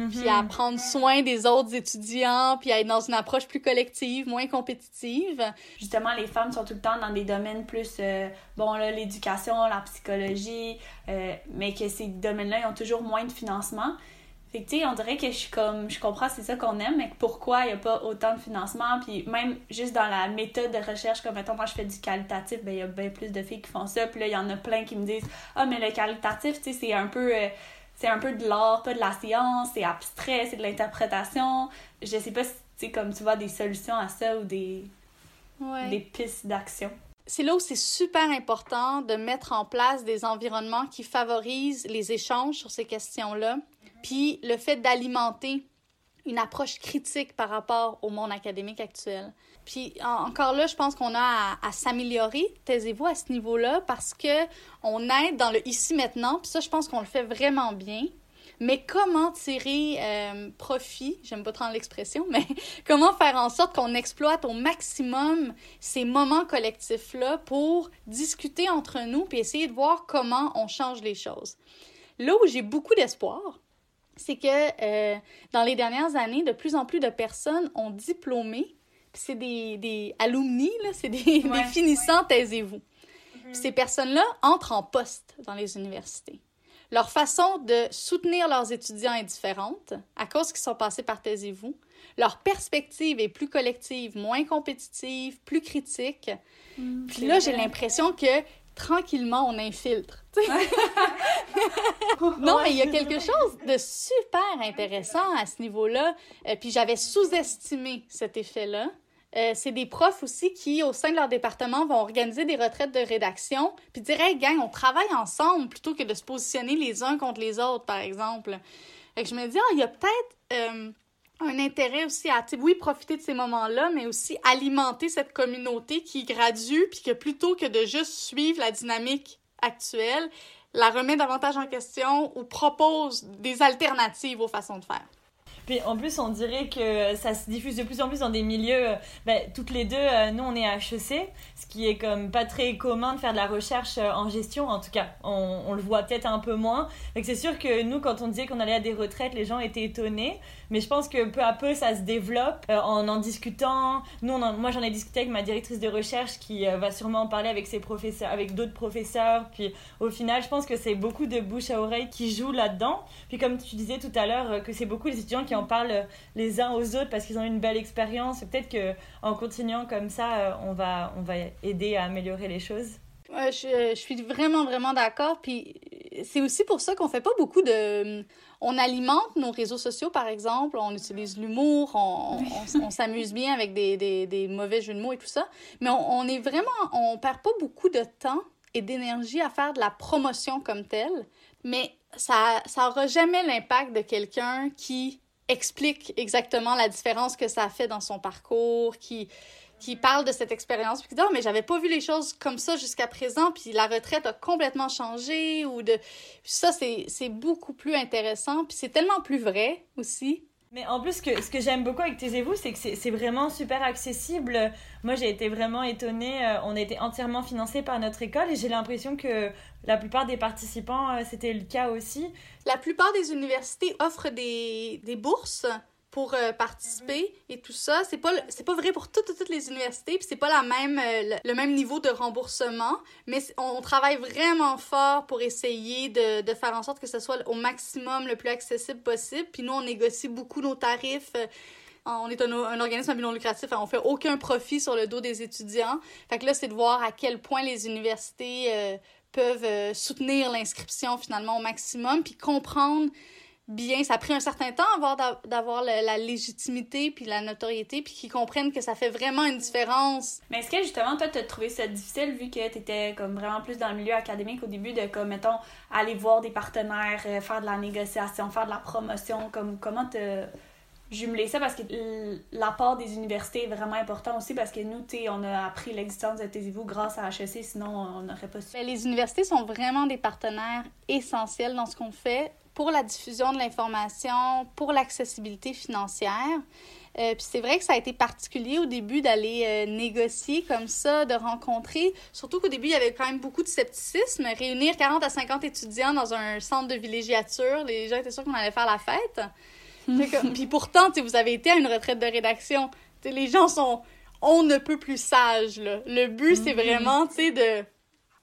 puis à mm-hmm. prendre soin des autres étudiants, puis à être dans une approche plus collective, moins compétitive. Justement, les femmes sont tout le temps dans des domaines plus, euh, bon, là, l'éducation, la psychologie, euh, mais que ces domaines-là, ils ont toujours moins de financement. Fait que, tu sais, on dirait que je suis comme, je comprends c'est ça qu'on aime, mais pourquoi il n'y a pas autant de financement, puis même juste dans la méthode de recherche, comme mettons, moi je fais du qualitatif, ben il y a bien plus de filles qui font ça, puis là, il y en a plein qui me disent, ah, mais le qualitatif, tu sais, c'est un peu, euh, c'est un peu de l'art, pas de la science, c'est abstrait, c'est de l'interprétation. Je sais pas si, sais, comme tu vois, des solutions à ça ou des, des pistes d'action c'est là où c'est super important de mettre en place des environnements qui favorisent les échanges sur ces questions-là, puis le fait d'alimenter une approche critique par rapport au monde académique actuel. Puis encore là, je pense qu'on a à, s'améliorer, taisez-vous à ce niveau-là, parce que on aide dans le ici maintenant, puis ça, je pense qu'on le fait vraiment bien. Mais comment tirer euh, profit, j'aime pas trop l'expression, mais comment faire en sorte qu'on exploite au maximum ces moments collectifs-là pour discuter entre nous puis essayer de voir comment on change les choses? Là où j'ai beaucoup d'espoir, c'est que euh, dans les dernières années, de plus en plus de personnes ont diplômé. C'est des, des alumni, c'est des, des, finissants, taisez-vous. Mhm. Ces personnes-là entrent en poste dans les universités. Leur façon de soutenir leurs étudiants est différente à cause qu'ils sont passés par Taisez-vous. Leur perspective est plus collective, moins compétitive, plus critique. Mm, Puis là, j'ai l'impression que tranquillement, on infiltre. non, mais il y a quelque chose de super intéressant à ce niveau-là. Euh, puis j'avais sous-estimé cet effet-là. Euh, c'est des profs aussi qui, au sein de leur département, vont organiser des retraites de rédaction, puis dire Hey, gang, on travaille ensemble plutôt que de se positionner les uns contre les autres, par exemple. Fait que je me dis, ah, il y a peut-être euh, un intérêt aussi à, oui, profiter de ces moments-là, mais aussi alimenter cette communauté qui gradue, puis que plutôt que de juste suivre la dynamique actuelle, la remet davantage en question ou propose des alternatives aux façons de faire. En plus, on dirait que ça se diffuse de plus en plus dans des milieux. Euh, ben, toutes les deux, euh, nous, on est à HEC, ce qui est comme pas très commun de faire de la recherche euh, en gestion. En tout cas, on, le voit peut-être un peu moins. C'est sûr que nous, quand on disait qu'on allait à des retraites, les gens étaient étonnés. Mais je pense que peu à peu, ça se développe en en discutant. Nous, moi, j'en ai discuté avec ma directrice de recherche qui va sûrement en parler avec ses professeurs, avec d'autres professeurs. Puis au final, je pense que c'est beaucoup de bouche à oreille qui jouent là-dedans. Puis comme tu disais tout à l'heure, que c'est beaucoup les étudiants qui en parlent les uns aux autres parce qu'ils ont une belle expérience. Peut-être que en continuant comme ça, euh, on va, on va aider à améliorer les choses. Ouais, je, je suis vraiment, vraiment d'accord. Puis c'est aussi pour ça qu'on fait pas beaucoup de. On alimente nos réseaux sociaux, par exemple. On utilise l'humour, on, on, s'amuse bien avec des, des, des, mauvais jeux de mots et tout ça. Mais on, on est vraiment. On perd pas beaucoup de temps et d'énergie à faire de la promotion comme telle. Mais ça n'aura jamais l'impact de quelqu'un qui explique exactement la différence que ça a fait dans son parcours, qui, qui parle de cette expérience, puis qui dit oh, mais j'avais pas vu les choses comme ça jusqu'à présent, puis la retraite a complètement changé, ou de. ça, c'est beaucoup plus intéressant, puis c'est tellement plus vrai aussi. Mais en plus, que, ce que j'aime beaucoup avec Taisez-vous, c'est que c'est vraiment super accessible. Moi, j'ai été vraiment étonnée. Euh, on a été entièrement financé par notre école et j'ai l'impression que la plupart des participants, euh, c'était le cas aussi. La plupart des universités offrent des, des bourses euh, participer et tout ça. C'est pas c'est pas vrai pour toutes, les universités, puis c'est pas la même euh, le, même niveau de remboursement, mais on, travaille vraiment fort pour essayer de, faire en sorte que ce soit au maximum le plus accessible possible. Puis nous on négocie beaucoup nos tarifs. Euh, on est un, un organisme non lucratif, on fait aucun profit sur le dos des étudiants. Fait que là, c'est de voir à quel point les universités peuvent soutenir l'inscription finalement au maximum, puis comprendre bien. Ça a pris un certain temps avant d'avoir la, légitimité puis la notoriété puis qu'ils comprennent que ça fait vraiment une différence. Mais est-ce que justement, toi, t'as trouvé ça difficile vu que t'étais comme vraiment plus dans le milieu académique au début de comme, mettons, aller voir des partenaires, euh, faire de la négociation, faire de la promotion, comme comment te jumeler ça? Parce que l'apport des universités est vraiment important aussi parce que nous, tu on a appris l'existence de Taisez-vous grâce à HEC, sinon on n'aurait pas su. Les universités sont vraiment des partenaires essentiels dans ce qu'on fait pour la diffusion de l'information, pour l'accessibilité financière. Euh, puis c'est vrai que ça a été particulier au début d'aller euh, négocier comme ça, de rencontrer. Surtout qu'au début, il y avait quand même beaucoup de scepticisme. Réunir 40 à 50 étudiants dans un centre de villégiature, les gens étaient sûrs qu'on allait faire la fête. puis pourtant, vous avez été à une retraite de rédaction. les gens sont on ne peut plus sages. Là. Le but, c'est mm-hmm. vraiment de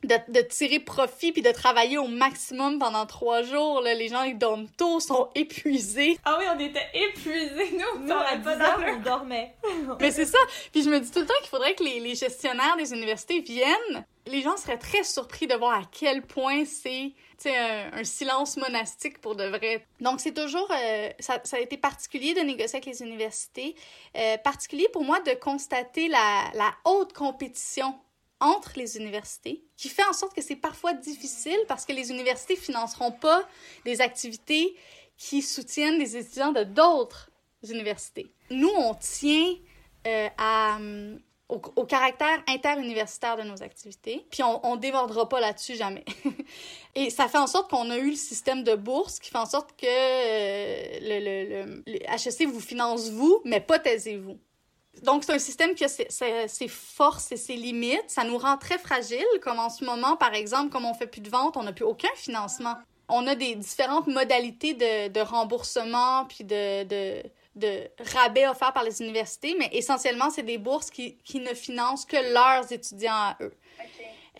de, tirer profit puis de travailler au maximum pendant trois jours. Là. Les gens, ils dorment tôt, sont épuisés. Ah oui, on était épuisés, nous. Nous, à 10 heures, on dormait. Mais c'est ça. Puis je me dis tout le temps qu'il faudrait que les, les, gestionnaires des universités viennent. Les gens seraient très surpris de voir à quel point c'est un, un silence monastique pour de vrai. Donc c'est toujours... Euh, ça, ça, a été particulier de négocier avec les universités. Euh, particulier pour moi de constater la, la haute compétition entre les universités, qui fait en sorte que c'est parfois difficile parce que les universités financeront pas des activités qui soutiennent les étudiants de d'autres universités. Nous, on tient euh, euh, au, caractère interuniversitaire de nos activités, puis on, on débordera pas là-dessus jamais. Et ça fait en sorte qu'on a eu le système de bourse qui fait en sorte que euh, le, le, le, HEC vous finance vous, mais pas taisez-vous. Donc, c'est un système qui a ses, forces et ses limites. Ça nous rend très fragiles, comme en ce moment, par exemple, comme on fait plus de ventes, on n'a plus aucun financement. On a des différentes modalités de, de remboursement puis de, de, de rabais offerts par les universités, mais essentiellement, c'est des bourses qui, qui, ne financent que leurs étudiants à eux.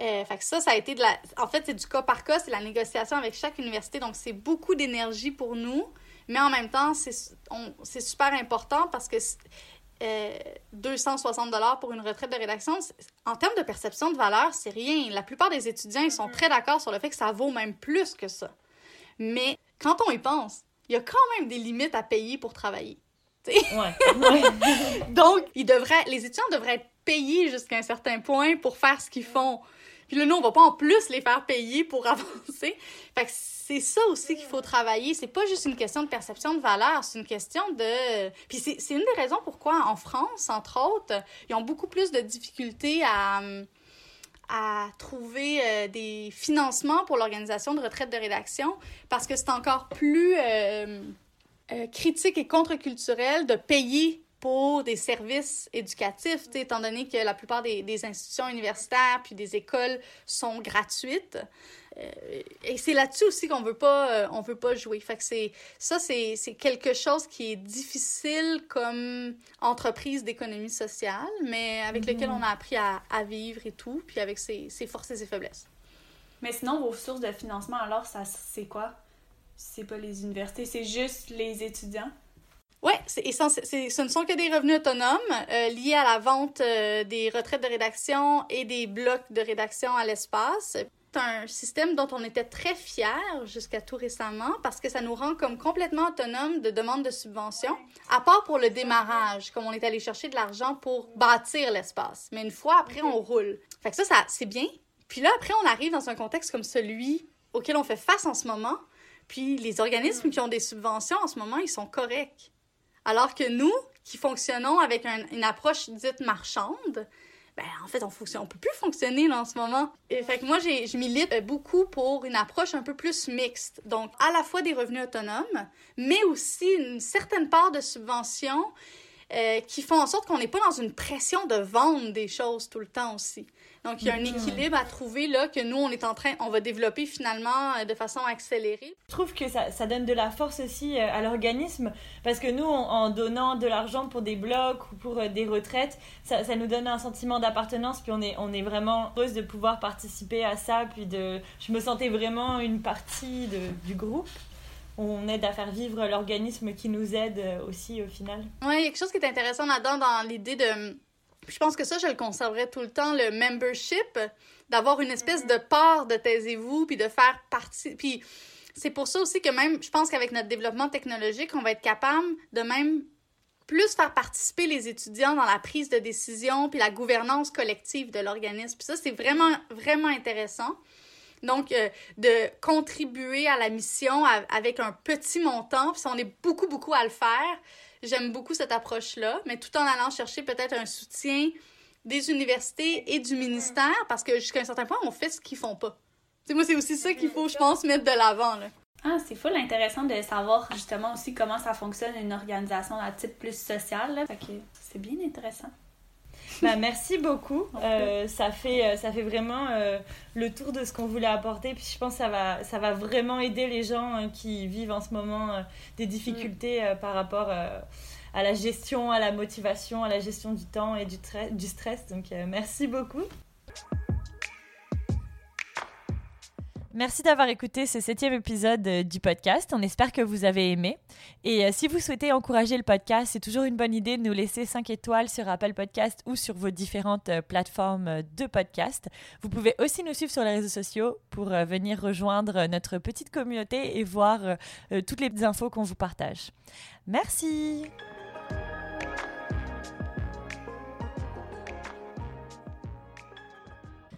Euh, fait que ça, ça a été de la... En fait, c'est du cas par cas, c'est la négociation avec chaque université, donc c'est beaucoup d'énergie pour nous, mais en même temps, c'est super important parce que 260 euh, dollars pour une retraite de rédaction, en termes de perception de valeur, c'est rien. La plupart des étudiants, ils sont très d'accord sur le fait que ça vaut même plus que ça. Mais quand on y pense, il y a quand même des limites à payer pour travailler. Ouais. Donc, ils devraient, les étudiants devraient être payés jusqu'à un certain point pour faire ce qu'ils font. Puis là, nous, on va pas en plus les faire payer pour avancer. Fait que c'est ça aussi qu'il faut travailler. C'est pas juste une question de perception de valeur, c'est une question de... Puis c'est une des raisons pourquoi en France, entre autres, ils ont beaucoup plus de difficultés à à trouver euh, des financements pour l'organisation de retraite de rédaction parce que c'est encore plus euh, euh, critique et contre-culturel de payer pour des services éducatifs, étant donné que la plupart des, des, institutions universitaires puis des écoles sont gratuites. Euh, et c'est là-dessus aussi qu'on veut pas euh, on veut pas jouer. Fait que c'est ça c'est quelque chose qui est difficile comme entreprise d'économie sociale, mais avec mm-hmm. lequel on a appris à, à, vivre et tout, puis avec ses, ses forces et ses faiblesses. Mais sinon vos sources de financement alors ça c'est quoi? C'est pas les universités, c'est juste les étudiants? Oui, ce ne sont que des revenus autonomes euh, liés à la vente euh, des retraites de rédaction et des blocs de rédaction à l'espace. C'est un système dont on était très fiers jusqu'à tout récemment parce que ça nous rend comme complètement autonomes de demande de subvention, à part pour le démarrage, comme on est allé chercher de l'argent pour bâtir l'espace. Mais une fois après, on roule. Fait que ça, ça c'est bien. Puis là, après, on arrive dans un contexte comme celui auquel on fait face en ce moment. Puis les organismes qui ont des subventions en ce moment, ils sont corrects. Alors que nous, qui fonctionnons avec une approche dite marchande, ben, en fait, on ne on peut plus fonctionner là, en ce moment. Fait que moi, je milite beaucoup pour une approche un peu plus mixte. Donc, à la fois des revenus autonomes, mais aussi une certaine part de subventions euh, qui font en sorte qu'on n'est pas dans une pression de vendre des choses tout le temps aussi. Donc, il y a un équilibre à trouver là que nous, on est en train, on va développer finalement euh, de façon accélérée. Je trouve que ça, ça donne de la force aussi euh, à l'organisme parce que nous, en donnant de l'argent pour des blocs ou pour euh, des retraites, ça, ça nous donne un sentiment d'appartenance puis on est, on est vraiment heureuse de pouvoir participer à ça puis de, je me sentais vraiment une partie de, du groupe on aide à faire vivre l'organisme qui nous aide aussi au final. Oui, il y a quelque chose qui est intéressant là-dedans dans l'idée de je pense que ça, je le conserverai tout le temps, le membership, d'avoir une espèce de part de taisez-vous, puis de faire partie. Puis c'est pour ça aussi que même, je pense qu'avec notre développement technologique, on va être capable de même plus faire participer les étudiants dans la prise de décision puis la gouvernance collective de l'organisme. Puis ça, c'est vraiment, vraiment intéressant. Donc, euh, de contribuer à la mission avec un petit montant, puis on est beaucoup, beaucoup à le faire, J'aime beaucoup cette approche-là, mais tout en allant chercher peut-être un soutien des universités et du ministère, parce que jusqu'à un certain point, on fait ce qu'ils font pas. sais, moi, c'est aussi ça qu'il faut, je pense, mettre de l'avant. Ah, c'est fou intéressant de savoir justement aussi comment ça fonctionne une organisation à type plus social. c'est bien intéressant. Bah, merci beaucoup. Euh, ça, fait, euh, ça fait vraiment euh, le tour de ce qu'on voulait apporter. Puis je pense que ça va, ça va vraiment aider les gens qui vivent en ce moment des difficultés par rapport à la gestion, à la motivation, à la gestion du temps et du, du stress. Donc merci beaucoup. Merci d'avoir écouté ce septième épisode euh, du podcast. On espère que vous avez aimé. Et euh, si vous souhaitez encourager le podcast, c'est toujours une bonne idée de nous laisser 5 étoiles sur Apple Podcast ou sur vos différentes euh, plateformes de podcast. Vous pouvez aussi nous suivre sur les réseaux sociaux pour venir rejoindre notre petite communauté et voir toutes les infos qu'on vous partage. Merci.